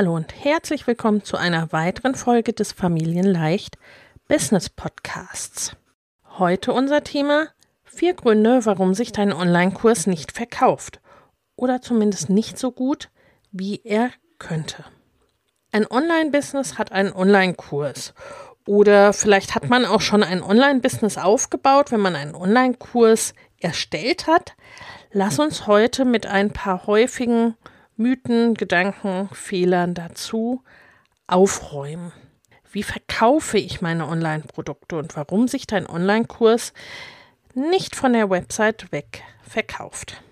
Hallo und herzlich willkommen zu einer weiteren Folge des Familienleicht Business Podcasts. Heute unser Thema vier Gründe, warum sich dein Online-Kurs nicht verkauft oder zumindest nicht so gut, wie er könnte. Ein Online-Business hat einen Online-Kurs oder vielleicht hat man auch schon ein Online-Business aufgebaut, wenn man einen Online-Kurs erstellt hat. Lass uns heute mit ein paar häufigen Mythen, Gedanken, Fehlern dazu aufräumen. Wie verkaufe ich meine Online-Produkte und warum sich dein Online-Kurs nicht von der Website weg verkauft?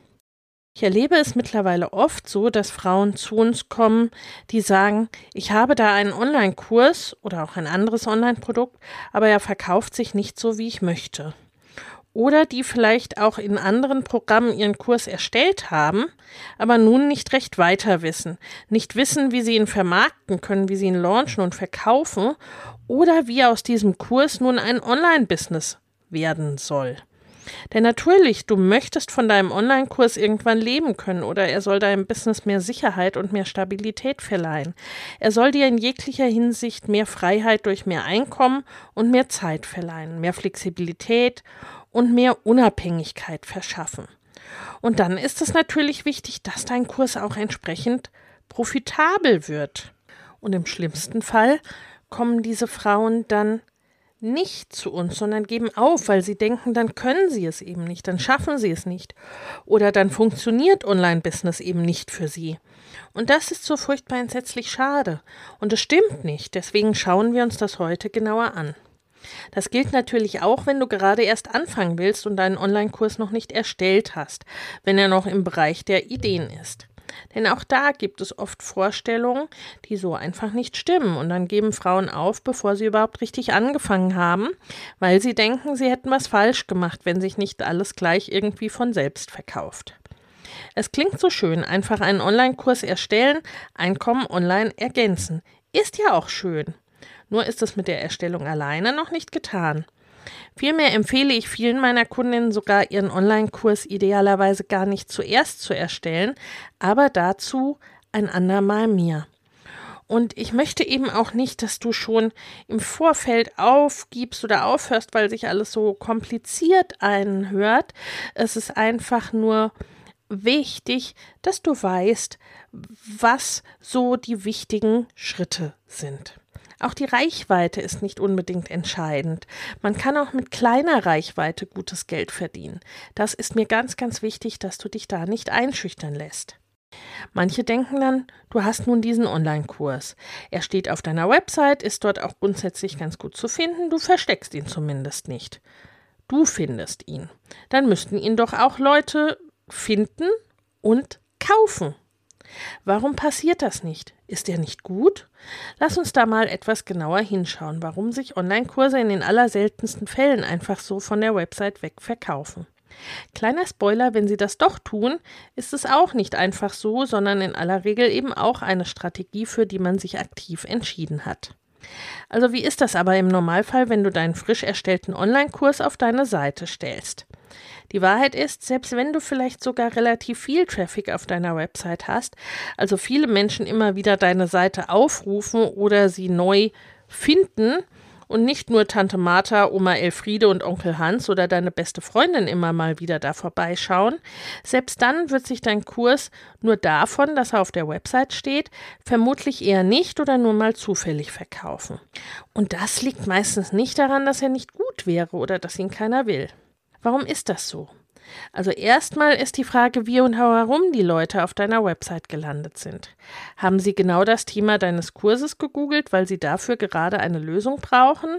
Ich erlebe es mittlerweile oft so, dass Frauen zu uns kommen, die sagen, ich habe da einen Online-Kurs oder auch ein anderes Online-Produkt, aber er verkauft sich nicht so, wie ich möchte. Oder die vielleicht auch in anderen Programmen ihren Kurs erstellt haben, aber nun nicht recht weiter wissen, nicht wissen, wie sie ihn vermarkten können, wie sie ihn launchen und verkaufen oder wie aus diesem Kurs nun ein Online-Business werden soll. Denn natürlich, du möchtest von deinem Online-Kurs irgendwann leben können oder er soll deinem Business mehr Sicherheit und mehr Stabilität verleihen. Er soll dir in jeglicher Hinsicht mehr Freiheit durch mehr Einkommen und mehr Zeit verleihen, mehr Flexibilität und mehr Unabhängigkeit verschaffen. Und dann ist es natürlich wichtig, dass dein Kurs auch entsprechend profitabel wird. Und im schlimmsten Fall kommen diese Frauen dann nicht zu uns, sondern geben auf, weil sie denken, dann können sie es eben nicht, dann schaffen sie es nicht oder dann funktioniert Online-Business eben nicht für sie. Und das ist so furchtbar entsetzlich schade. Und es stimmt nicht, deswegen schauen wir uns das heute genauer an. Das gilt natürlich auch, wenn du gerade erst anfangen willst und deinen Online-Kurs noch nicht erstellt hast, wenn er noch im Bereich der Ideen ist. Denn auch da gibt es oft Vorstellungen, die so einfach nicht stimmen. Und dann geben Frauen auf, bevor sie überhaupt richtig angefangen haben, weil sie denken, sie hätten was falsch gemacht, wenn sich nicht alles gleich irgendwie von selbst verkauft. Es klingt so schön, einfach einen Online-Kurs erstellen, Einkommen online ergänzen. Ist ja auch schön. Nur ist es mit der Erstellung alleine noch nicht getan. Vielmehr empfehle ich vielen meiner Kundinnen sogar, ihren Online-Kurs idealerweise gar nicht zuerst zu erstellen, aber dazu ein andermal mehr. Und ich möchte eben auch nicht, dass du schon im Vorfeld aufgibst oder aufhörst, weil sich alles so kompliziert einhört. Es ist einfach nur wichtig, dass du weißt, was so die wichtigen Schritte sind. Auch die Reichweite ist nicht unbedingt entscheidend. Man kann auch mit kleiner Reichweite gutes Geld verdienen. Das ist mir ganz, ganz wichtig, dass du dich da nicht einschüchtern lässt. Manche denken dann, du hast nun diesen Online-Kurs. Er steht auf deiner Website, ist dort auch grundsätzlich ganz gut zu finden, du versteckst ihn zumindest nicht. Du findest ihn. Dann müssten ihn doch auch Leute finden und kaufen. Warum passiert das nicht? Ist er nicht gut? Lass uns da mal etwas genauer hinschauen, warum sich Online-Kurse in den allerseltensten Fällen einfach so von der Website weg verkaufen. Kleiner Spoiler, wenn Sie das doch tun, ist es auch nicht einfach so, sondern in aller Regel eben auch eine Strategie, für die man sich aktiv entschieden hat. Also wie ist das aber im Normalfall, wenn du deinen frisch erstellten Online-Kurs auf deine Seite stellst? Die Wahrheit ist, selbst wenn du vielleicht sogar relativ viel Traffic auf deiner Website hast, also viele Menschen immer wieder deine Seite aufrufen oder sie neu finden und nicht nur Tante Martha, Oma Elfriede und Onkel Hans oder deine beste Freundin immer mal wieder da vorbeischauen. Selbst dann wird sich dein Kurs nur davon, dass er auf der Website steht, vermutlich eher nicht oder nur mal zufällig verkaufen. Und das liegt meistens nicht daran, dass er nicht gut wäre oder dass ihn keiner will. Warum ist das so? Also erstmal ist die Frage, wie und warum die Leute auf deiner Website gelandet sind. Haben sie genau das Thema deines Kurses gegoogelt, weil sie dafür gerade eine Lösung brauchen?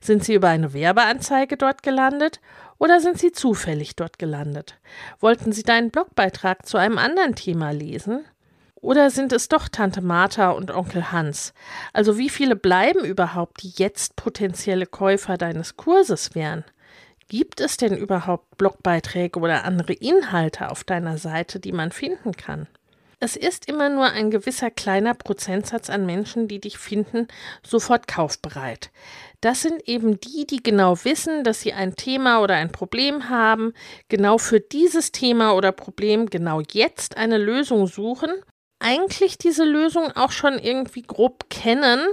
Sind sie über eine Werbeanzeige dort gelandet oder sind sie zufällig dort gelandet? Wollten sie deinen Blogbeitrag zu einem anderen Thema lesen? Oder sind es doch Tante Martha und Onkel Hans? Also wie viele bleiben überhaupt, die jetzt potenzielle Käufer deines Kurses wären? Gibt es denn überhaupt Blogbeiträge oder andere Inhalte auf deiner Seite, die man finden kann? Es ist immer nur ein gewisser kleiner Prozentsatz an Menschen, die dich finden, sofort kaufbereit. Das sind eben die, die genau wissen, dass sie ein Thema oder ein Problem haben, genau für dieses Thema oder Problem genau jetzt eine Lösung suchen, eigentlich diese Lösung auch schon irgendwie grob kennen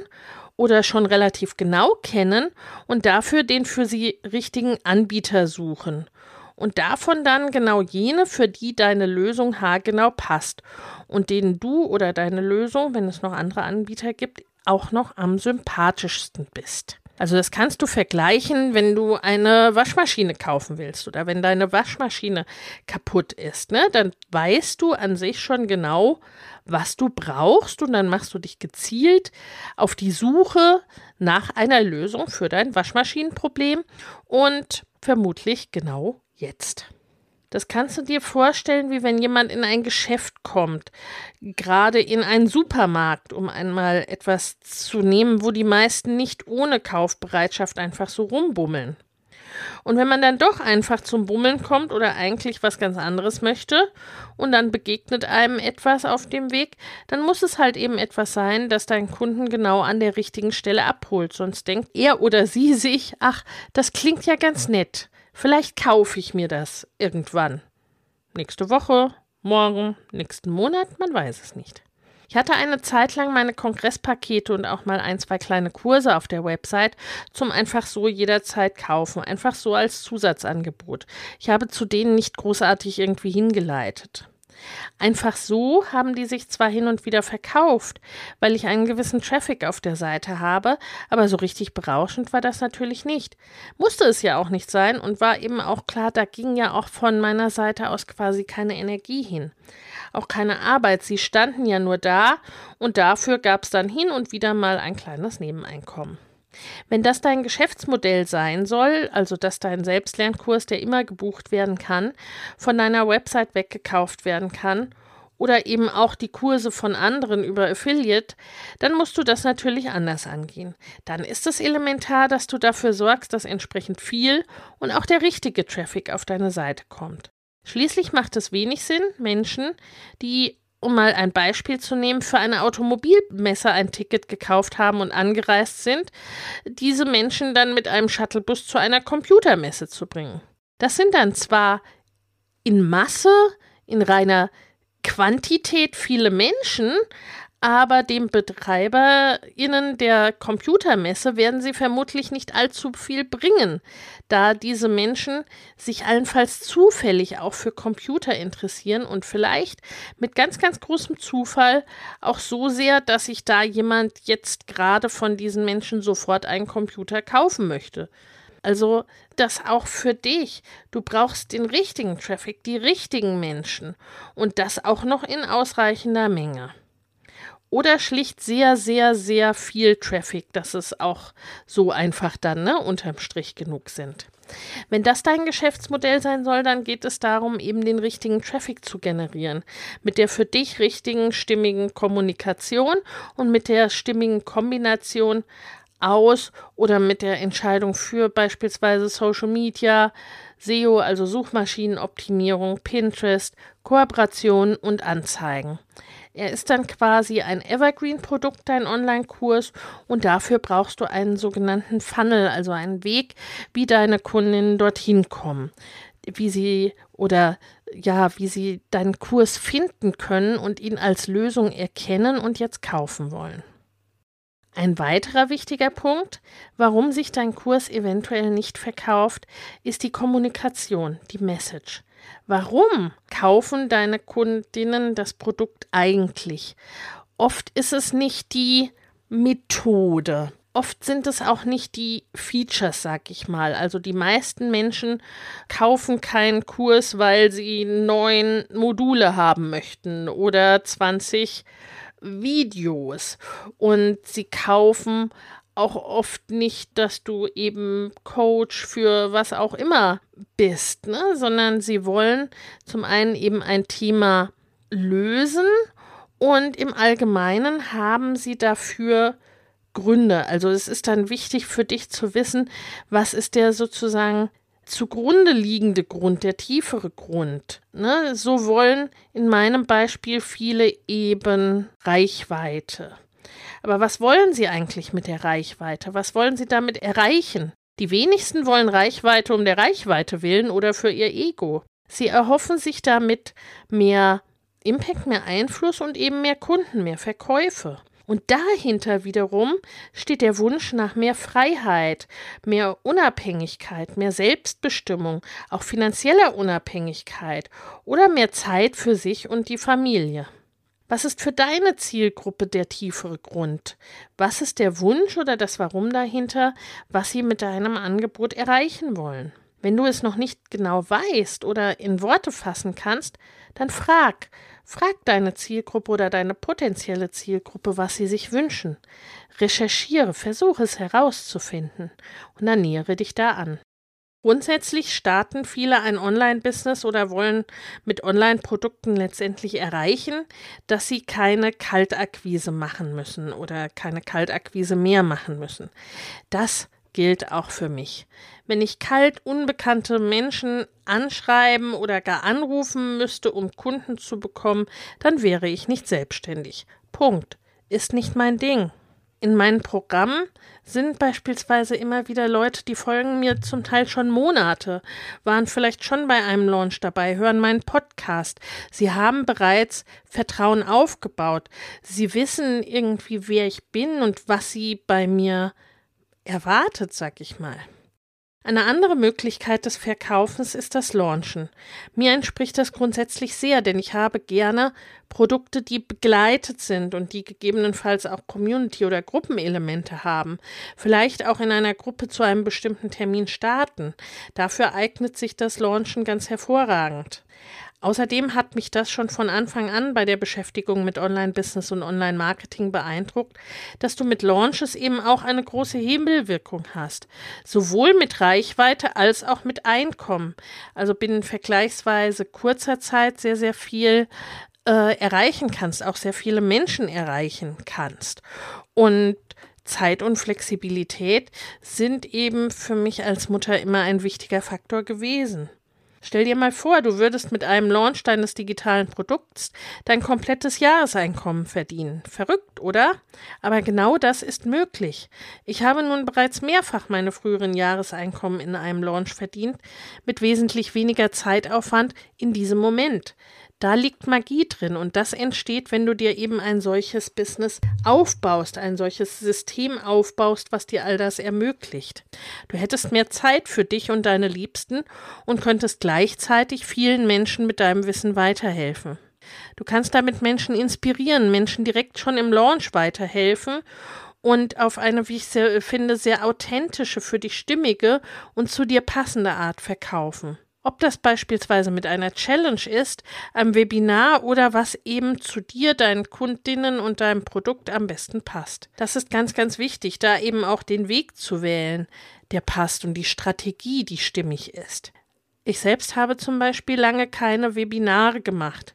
oder schon relativ genau kennen und dafür den für sie richtigen Anbieter suchen. Und davon dann genau jene, für die deine Lösung haargenau passt und denen du oder deine Lösung, wenn es noch andere Anbieter gibt, auch noch am sympathischsten bist. Also das kannst du vergleichen, wenn du eine Waschmaschine kaufen willst oder wenn deine Waschmaschine kaputt ist, ne? Dann weißt du an sich schon genau, was du brauchst und dann machst du dich gezielt auf die Suche nach einer Lösung für dein Waschmaschinenproblem und vermutlich genau jetzt. Das kannst du dir vorstellen, wie wenn jemand in ein Geschäft kommt, gerade in einen Supermarkt, um einmal etwas zu nehmen, wo die meisten nicht ohne Kaufbereitschaft einfach so rumbummeln. Und wenn man dann doch einfach zum Bummeln kommt oder eigentlich was ganz anderes möchte und dann begegnet einem etwas auf dem Weg, dann muss es halt eben etwas sein, das deinen Kunden genau an der richtigen Stelle abholt. Sonst denkt er oder sie sich, ach, das klingt ja ganz nett. Vielleicht kaufe ich mir das irgendwann. Nächste Woche, morgen, nächsten Monat, man weiß es nicht. Ich hatte eine Zeit lang meine Kongresspakete und auch mal ein, zwei kleine Kurse auf der Website zum einfach so jederzeit kaufen, einfach so als Zusatzangebot. Ich habe zu denen nicht großartig irgendwie hingeleitet. Einfach so haben die sich zwar hin und wieder verkauft, weil ich einen gewissen Traffic auf der Seite habe, aber so richtig berauschend war das natürlich nicht. Musste es ja auch nicht sein und war eben auch klar, da ging ja auch von meiner Seite aus quasi keine Energie hin. Auch keine Arbeit, sie standen ja nur da und dafür gab es dann hin und wieder mal ein kleines Nebeneinkommen. Wenn das dein Geschäftsmodell sein soll, also dass dein Selbstlernkurs, der immer gebucht werden kann, von deiner Website weggekauft werden kann oder eben auch die Kurse von anderen über Affiliate, dann musst du das natürlich anders angehen. Dann ist es elementar, dass du dafür sorgst, dass entsprechend viel und auch der richtige Traffic auf deine Seite kommt. Schließlich macht es wenig Sinn, Menschen, die um mal ein Beispiel zu nehmen, für eine Automobilmesse ein Ticket gekauft haben und angereist sind, diese Menschen dann mit einem Shuttlebus zu einer Computermesse zu bringen. Das sind dann zwar in Masse, in reiner Quantität viele Menschen, aber dem BetreiberInnen der Computermesse werden sie vermutlich nicht allzu viel bringen, da diese Menschen sich allenfalls zufällig auch für Computer interessieren und vielleicht mit ganz, ganz großem Zufall auch so sehr, dass sich da jemand jetzt gerade von diesen Menschen sofort einen Computer kaufen möchte. Also das auch für dich. Du brauchst den richtigen Traffic, die richtigen Menschen und das auch noch in ausreichender Menge oder schlicht sehr, sehr, sehr viel Traffic, dass es auch so einfach dann ne, unterm Strich genug sind. Wenn das dein Geschäftsmodell sein soll, dann geht es darum, eben den richtigen Traffic zu generieren. Mit der für dich richtigen, stimmigen Kommunikation und mit der stimmigen Kombination aus oder mit der Entscheidung für beispielsweise Social Media, SEO, also Suchmaschinenoptimierung, Pinterest, Kooperation und Anzeigen. Er ist dann quasi ein Evergreen-Produkt, dein Online-Kurs, und dafür brauchst du einen sogenannten Funnel, also einen Weg, wie deine Kundinnen dorthin kommen, wie sie oder ja, wie sie deinen Kurs finden können und ihn als Lösung erkennen und jetzt kaufen wollen. Ein weiterer wichtiger Punkt, warum sich dein Kurs eventuell nicht verkauft, ist die Kommunikation, die Message. Warum kaufen deine Kundinnen das Produkt eigentlich? Oft ist es nicht die Methode. Oft sind es auch nicht die Features, sag ich mal. Also die meisten Menschen kaufen keinen Kurs, weil sie neun Module haben möchten oder 20 Videos. Und sie kaufen auch oft nicht, dass du eben Coach für was auch immer bist, ne? sondern sie wollen zum einen eben ein Thema lösen und im Allgemeinen haben sie dafür Gründe. Also es ist dann wichtig für dich zu wissen, was ist der sozusagen zugrunde liegende Grund, der tiefere Grund. Ne? So wollen in meinem Beispiel viele eben Reichweite. Aber was wollen sie eigentlich mit der Reichweite? Was wollen sie damit erreichen? Die wenigsten wollen Reichweite um der Reichweite willen oder für ihr Ego. Sie erhoffen sich damit mehr Impact, mehr Einfluss und eben mehr Kunden, mehr Verkäufe. Und dahinter wiederum steht der Wunsch nach mehr Freiheit, mehr Unabhängigkeit, mehr Selbstbestimmung, auch finanzieller Unabhängigkeit oder mehr Zeit für sich und die Familie. Was ist für deine Zielgruppe der tiefere Grund? Was ist der Wunsch oder das Warum dahinter, was sie mit deinem Angebot erreichen wollen? Wenn du es noch nicht genau weißt oder in Worte fassen kannst, dann frag, Frag deine Zielgruppe oder deine potenzielle Zielgruppe, was sie sich wünschen. Recherchiere, versuche es herauszufinden und ernähre dich da an. Grundsätzlich starten viele ein Online-Business oder wollen mit Online-Produkten letztendlich erreichen, dass sie keine Kaltakquise machen müssen oder keine Kaltakquise mehr machen müssen. Das gilt auch für mich. Wenn ich kalt unbekannte Menschen anschreiben oder gar anrufen müsste, um Kunden zu bekommen, dann wäre ich nicht selbstständig. Punkt. Ist nicht mein Ding. In meinen Programmen sind beispielsweise immer wieder Leute, die folgen mir zum Teil schon Monate, waren vielleicht schon bei einem Launch dabei, hören meinen Podcast. Sie haben bereits Vertrauen aufgebaut. Sie wissen irgendwie, wer ich bin und was sie bei mir erwartet, sag ich mal. Eine andere Möglichkeit des Verkaufens ist das Launchen. Mir entspricht das grundsätzlich sehr, denn ich habe gerne Produkte, die begleitet sind und die gegebenenfalls auch Community- oder Gruppenelemente haben. Vielleicht auch in einer Gruppe zu einem bestimmten Termin starten. Dafür eignet sich das Launchen ganz hervorragend. Außerdem hat mich das schon von Anfang an bei der Beschäftigung mit Online-Business und Online-Marketing beeindruckt, dass du mit Launches eben auch eine große Hebelwirkung hast. Sowohl mit Reichweite als auch mit Einkommen. Also binnen vergleichsweise kurzer Zeit sehr, sehr viel äh, erreichen kannst, auch sehr viele Menschen erreichen kannst. Und Zeit und Flexibilität sind eben für mich als Mutter immer ein wichtiger Faktor gewesen. Stell dir mal vor, du würdest mit einem Launch deines digitalen Produkts dein komplettes Jahreseinkommen verdienen. Verrückt, oder? Aber genau das ist möglich. Ich habe nun bereits mehrfach meine früheren Jahreseinkommen in einem Launch verdient, mit wesentlich weniger Zeitaufwand in diesem Moment. Da liegt Magie drin und das entsteht, wenn du dir eben ein solches Business aufbaust, ein solches System aufbaust, was dir all das ermöglicht. Du hättest mehr Zeit für dich und deine Liebsten und könntest gleichzeitig vielen Menschen mit deinem Wissen weiterhelfen. Du kannst damit Menschen inspirieren, Menschen direkt schon im Launch weiterhelfen und auf eine, wie ich finde, sehr authentische, für dich stimmige und zu dir passende Art verkaufen. Ob das beispielsweise mit einer Challenge ist, einem Webinar oder was eben zu dir, deinen Kundinnen und deinem Produkt am besten passt. Das ist ganz, ganz wichtig, da eben auch den Weg zu wählen, der passt und die Strategie, die stimmig ist. Ich selbst habe zum Beispiel lange keine Webinare gemacht.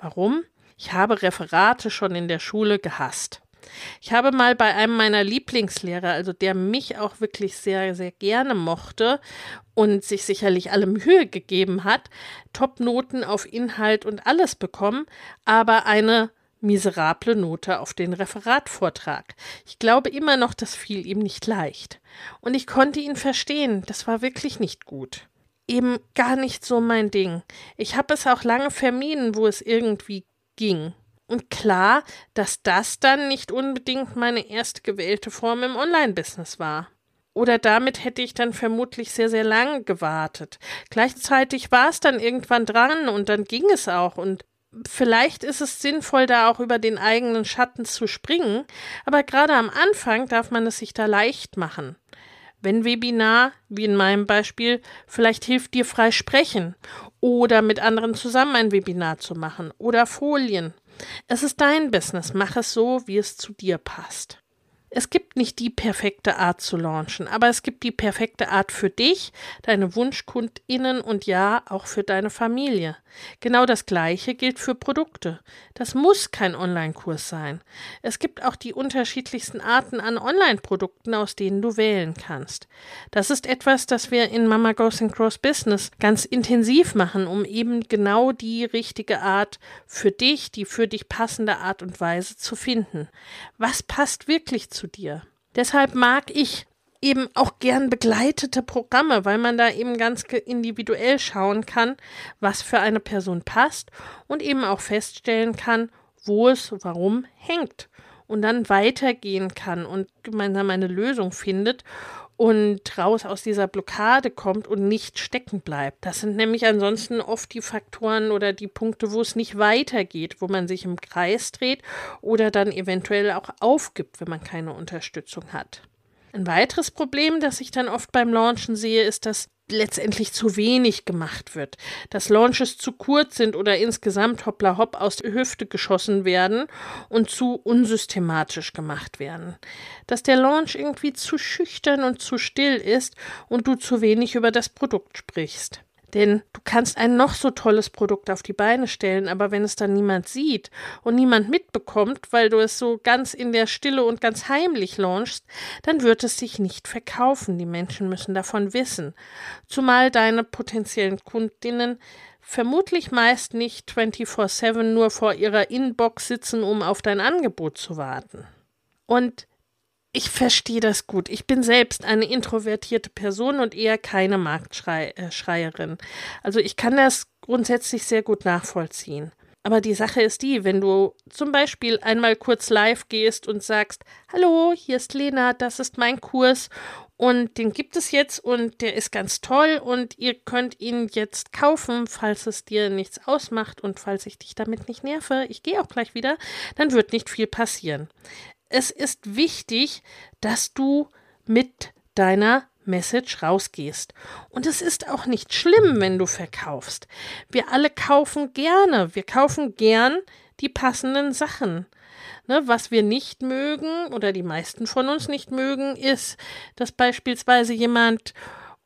Warum? Ich habe Referate schon in der Schule gehasst. Ich habe mal bei einem meiner Lieblingslehrer, also der mich auch wirklich sehr, sehr gerne mochte und sich sicherlich alle Mühe gegeben hat, Topnoten auf Inhalt und alles bekommen, aber eine miserable Note auf den Referatvortrag. Ich glaube immer noch, das fiel ihm nicht leicht. Und ich konnte ihn verstehen, das war wirklich nicht gut. Eben gar nicht so mein Ding. Ich habe es auch lange vermieden, wo es irgendwie ging. Und klar, dass das dann nicht unbedingt meine erste gewählte Form im Online-Business war. Oder damit hätte ich dann vermutlich sehr, sehr lange gewartet. Gleichzeitig war es dann irgendwann dran und dann ging es auch. Und vielleicht ist es sinnvoll, da auch über den eigenen Schatten zu springen. Aber gerade am Anfang darf man es sich da leicht machen. Wenn Webinar, wie in meinem Beispiel, vielleicht hilft dir frei sprechen oder mit anderen zusammen ein Webinar zu machen oder Folien. Es ist dein Business, mach es so, wie es zu dir passt. Es gibt nicht die perfekte Art zu launchen, aber es gibt die perfekte Art für dich, deine WunschkundInnen und ja, auch für deine Familie. Genau das Gleiche gilt für Produkte. Das muss kein Online-Kurs sein. Es gibt auch die unterschiedlichsten Arten an Online-Produkten, aus denen du wählen kannst. Das ist etwas, das wir in Mama Goes and Cross Business ganz intensiv machen, um eben genau die richtige Art für dich, die für dich passende Art und Weise zu finden. Was passt wirklich zu zu dir. Deshalb mag ich eben auch gern begleitete Programme, weil man da eben ganz individuell schauen kann, was für eine Person passt und eben auch feststellen kann, wo es warum hängt und dann weitergehen kann und gemeinsam eine Lösung findet und raus aus dieser Blockade kommt und nicht stecken bleibt. Das sind nämlich ansonsten oft die Faktoren oder die Punkte, wo es nicht weitergeht, wo man sich im Kreis dreht oder dann eventuell auch aufgibt, wenn man keine Unterstützung hat. Ein weiteres Problem, das ich dann oft beim Launchen sehe, ist, dass letztendlich zu wenig gemacht wird, dass Launches zu kurz sind oder insgesamt hoppla hopp aus der Hüfte geschossen werden und zu unsystematisch gemacht werden, dass der Launch irgendwie zu schüchtern und zu still ist und du zu wenig über das Produkt sprichst. Denn du kannst ein noch so tolles Produkt auf die Beine stellen, aber wenn es dann niemand sieht und niemand mitbekommt, weil du es so ganz in der Stille und ganz heimlich launchst, dann wird es sich nicht verkaufen. Die Menschen müssen davon wissen. Zumal deine potenziellen Kundinnen vermutlich meist nicht 24-7 nur vor ihrer Inbox sitzen, um auf dein Angebot zu warten. Und ich verstehe das gut. Ich bin selbst eine introvertierte Person und eher keine Marktschreierin. Also ich kann das grundsätzlich sehr gut nachvollziehen. Aber die Sache ist die, wenn du zum Beispiel einmal kurz live gehst und sagst, hallo, hier ist Lena, das ist mein Kurs und den gibt es jetzt und der ist ganz toll und ihr könnt ihn jetzt kaufen, falls es dir nichts ausmacht und falls ich dich damit nicht nerve, ich gehe auch gleich wieder, dann wird nicht viel passieren es ist wichtig, dass du mit deiner Message rausgehst. Und es ist auch nicht schlimm, wenn du verkaufst. Wir alle kaufen gerne. Wir kaufen gern die passenden Sachen. Ne, was wir nicht mögen oder die meisten von uns nicht mögen, ist, dass beispielsweise jemand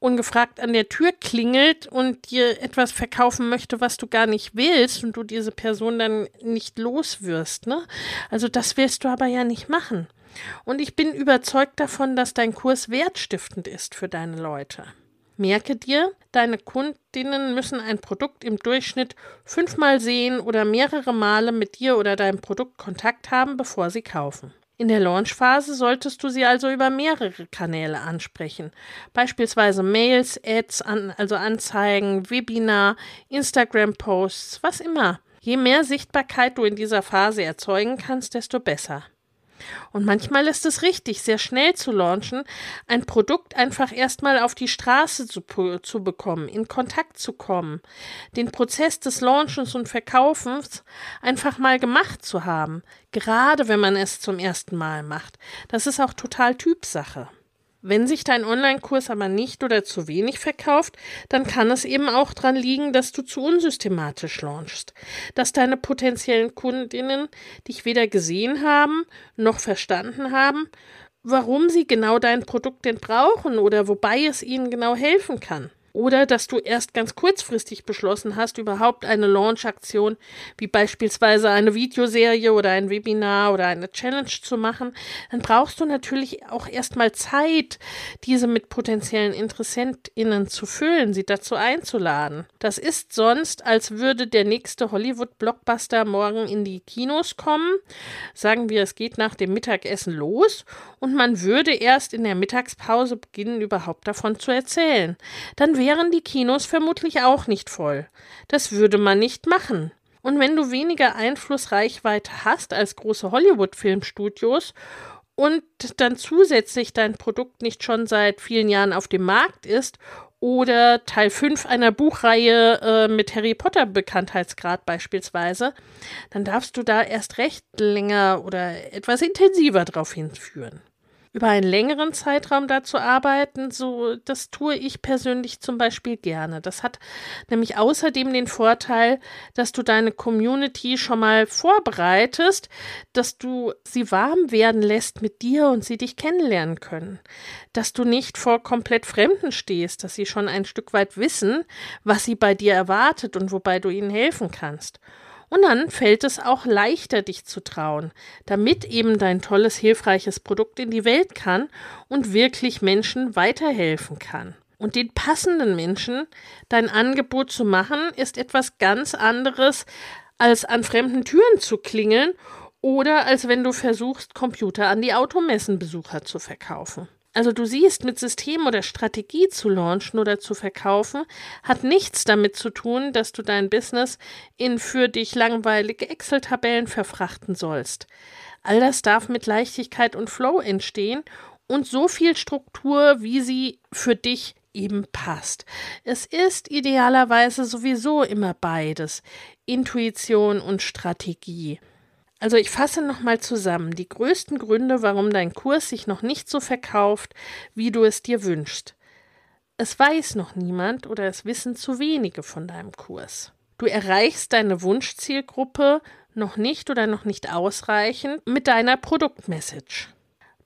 ungefragt an der Tür klingelt und dir etwas verkaufen möchte, was du gar nicht willst und du diese Person dann nicht los wirst. Ne? Also das willst du aber ja nicht machen. Und ich bin überzeugt davon, dass dein Kurs wertstiftend ist für deine Leute. Merke dir, deine Kundinnen müssen ein Produkt im Durchschnitt fünfmal sehen oder mehrere Male mit dir oder deinem Produkt Kontakt haben, bevor sie kaufen. In der Launchphase solltest du sie also über mehrere Kanäle ansprechen, beispielsweise Mails, Ads, an, also Anzeigen, Webinar, Instagram-Posts, was immer. Je mehr Sichtbarkeit du in dieser Phase erzeugen kannst, desto besser. Und manchmal ist es richtig, sehr schnell zu launchen, ein Produkt einfach erstmal auf die Straße zu, zu bekommen, in Kontakt zu kommen, den Prozess des Launchens und Verkaufens einfach mal gemacht zu haben, gerade wenn man es zum ersten Mal macht. Das ist auch total Typsache. Wenn sich dein Online-Kurs aber nicht oder zu wenig verkauft, dann kann es eben auch daran liegen, dass du zu unsystematisch launchst, dass deine potenziellen Kundinnen dich weder gesehen haben noch verstanden haben, warum sie genau dein Produkt denn brauchen oder wobei es ihnen genau helfen kann oder dass du erst ganz kurzfristig beschlossen hast, überhaupt eine Launch-Aktion wie beispielsweise eine Videoserie oder ein Webinar oder eine Challenge zu machen, dann brauchst du natürlich auch erstmal Zeit, diese mit potenziellen InteressentInnen zu füllen, sie dazu einzuladen. Das ist sonst, als würde der nächste Hollywood-Blockbuster morgen in die Kinos kommen. Sagen wir, es geht nach dem Mittagessen los und man würde erst in der Mittagspause beginnen, überhaupt davon zu erzählen. Dann wären die Kinos vermutlich auch nicht voll. Das würde man nicht machen. Und wenn du weniger Einflussreichweite hast als große Hollywood-Filmstudios und dann zusätzlich dein Produkt nicht schon seit vielen Jahren auf dem Markt ist oder Teil 5 einer Buchreihe äh, mit Harry Potter Bekanntheitsgrad beispielsweise, dann darfst du da erst recht länger oder etwas intensiver drauf hinführen über einen längeren Zeitraum dazu arbeiten, so das tue ich persönlich zum Beispiel gerne. Das hat nämlich außerdem den Vorteil, dass du deine Community schon mal vorbereitest, dass du sie warm werden lässt mit dir und sie dich kennenlernen können, dass du nicht vor komplett Fremden stehst, dass sie schon ein Stück weit wissen, was sie bei dir erwartet und wobei du ihnen helfen kannst. Und dann fällt es auch leichter, dich zu trauen, damit eben dein tolles, hilfreiches Produkt in die Welt kann und wirklich Menschen weiterhelfen kann. Und den passenden Menschen dein Angebot zu machen, ist etwas ganz anderes, als an fremden Türen zu klingeln oder als wenn du versuchst, Computer an die Automessenbesucher zu verkaufen. Also du siehst, mit System oder Strategie zu launchen oder zu verkaufen, hat nichts damit zu tun, dass du dein Business in für dich langweilige Excel-Tabellen verfrachten sollst. All das darf mit Leichtigkeit und Flow entstehen und so viel Struktur, wie sie für dich eben passt. Es ist idealerweise sowieso immer beides, Intuition und Strategie. Also ich fasse nochmal zusammen die größten Gründe, warum dein Kurs sich noch nicht so verkauft, wie du es dir wünschst. Es weiß noch niemand oder es wissen zu wenige von deinem Kurs. Du erreichst deine Wunschzielgruppe noch nicht oder noch nicht ausreichend mit deiner Produktmessage.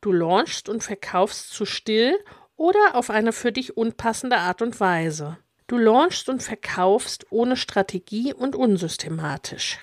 Du launchst und verkaufst zu still oder auf eine für dich unpassende Art und Weise. Du launchst und verkaufst ohne Strategie und unsystematisch.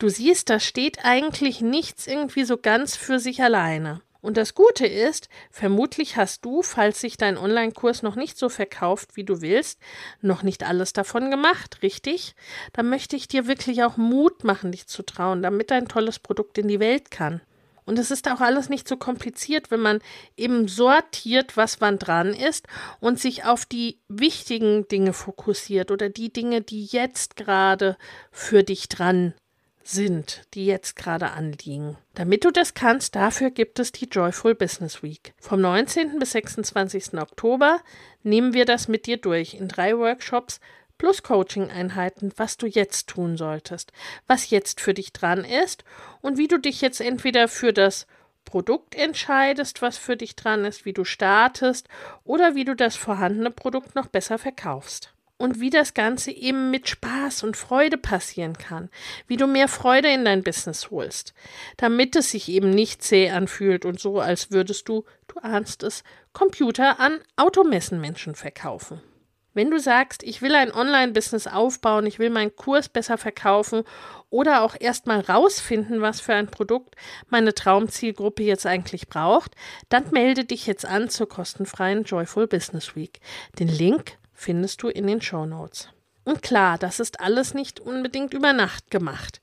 Du siehst, da steht eigentlich nichts irgendwie so ganz für sich alleine. Und das Gute ist, vermutlich hast du, falls sich dein Online-Kurs noch nicht so verkauft, wie du willst, noch nicht alles davon gemacht, richtig? Da möchte ich dir wirklich auch Mut machen, dich zu trauen, damit dein tolles Produkt in die Welt kann. Und es ist auch alles nicht so kompliziert, wenn man eben sortiert, was wann dran ist und sich auf die wichtigen Dinge fokussiert oder die Dinge, die jetzt gerade für dich dran sind, die jetzt gerade anliegen. Damit du das kannst, dafür gibt es die Joyful Business Week. Vom 19. bis 26. Oktober nehmen wir das mit dir durch in drei Workshops plus Coaching-Einheiten, was du jetzt tun solltest, was jetzt für dich dran ist und wie du dich jetzt entweder für das Produkt entscheidest, was für dich dran ist, wie du startest oder wie du das vorhandene Produkt noch besser verkaufst und wie das Ganze eben mit Spaß und Freude passieren kann, wie du mehr Freude in dein Business holst, damit es sich eben nicht zäh anfühlt und so, als würdest du, du ahnst es, Computer an Automessenmenschen verkaufen. Wenn du sagst, ich will ein Online-Business aufbauen, ich will meinen Kurs besser verkaufen oder auch erstmal rausfinden, was für ein Produkt meine Traumzielgruppe jetzt eigentlich braucht, dann melde dich jetzt an zur kostenfreien Joyful Business Week. Den Link findest du in den Show Notes. Und klar, das ist alles nicht unbedingt über Nacht gemacht.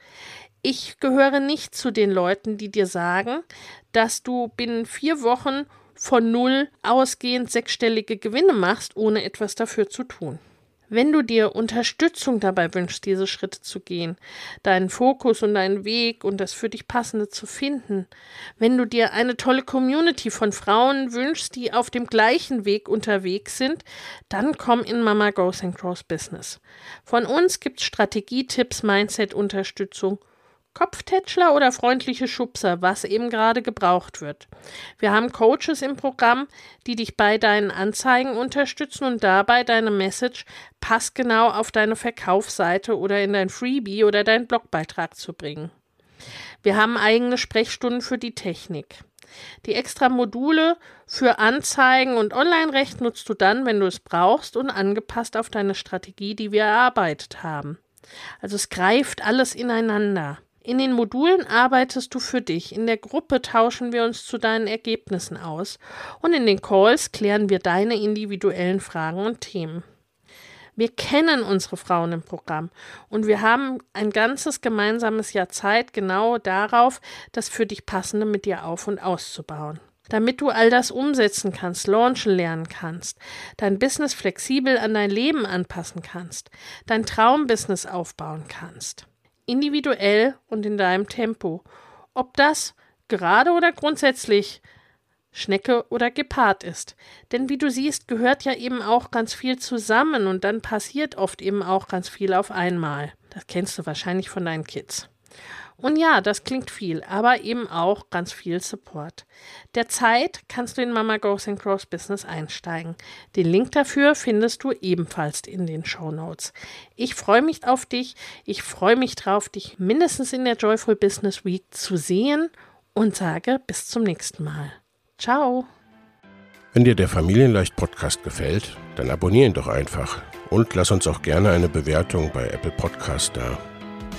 Ich gehöre nicht zu den Leuten, die dir sagen, dass du binnen vier Wochen von null ausgehend sechsstellige Gewinne machst, ohne etwas dafür zu tun. Wenn du dir Unterstützung dabei wünschst, diese Schritte zu gehen, deinen Fokus und deinen Weg und das für dich passende zu finden, wenn du dir eine tolle Community von Frauen wünschst, die auf dem gleichen Weg unterwegs sind, dann komm in Mama Goes and Grows Business. Von uns gibt's Strategietipps, Mindset-Unterstützung Kopftätschler oder freundliche Schubser, was eben gerade gebraucht wird. Wir haben Coaches im Programm, die dich bei deinen Anzeigen unterstützen und dabei deine Message passgenau auf deine Verkaufsseite oder in dein Freebie oder deinen Blogbeitrag zu bringen. Wir haben eigene Sprechstunden für die Technik. Die extra Module für Anzeigen und Online-Recht nutzt du dann, wenn du es brauchst und angepasst auf deine Strategie, die wir erarbeitet haben. Also es greift alles ineinander. In den Modulen arbeitest du für dich, in der Gruppe tauschen wir uns zu deinen Ergebnissen aus und in den Calls klären wir deine individuellen Fragen und Themen. Wir kennen unsere Frauen im Programm und wir haben ein ganzes gemeinsames Jahr Zeit genau darauf, das für dich passende mit dir auf und auszubauen. Damit du all das umsetzen kannst, launchen lernen kannst, dein Business flexibel an dein Leben anpassen kannst, dein Traumbusiness aufbauen kannst. Individuell und in deinem Tempo. Ob das gerade oder grundsätzlich Schnecke oder Gepard ist. Denn wie du siehst, gehört ja eben auch ganz viel zusammen und dann passiert oft eben auch ganz viel auf einmal. Das kennst du wahrscheinlich von deinen Kids. Und ja, das klingt viel, aber eben auch ganz viel Support. Derzeit kannst du in Mama Goes and Cross Business einsteigen. Den Link dafür findest du ebenfalls in den Show Notes. Ich freue mich auf dich. Ich freue mich drauf, dich mindestens in der Joyful Business Week zu sehen und sage bis zum nächsten Mal. Ciao. Wenn dir der Familienleicht Podcast gefällt, dann abonniere ihn doch einfach und lass uns auch gerne eine Bewertung bei Apple Podcast da.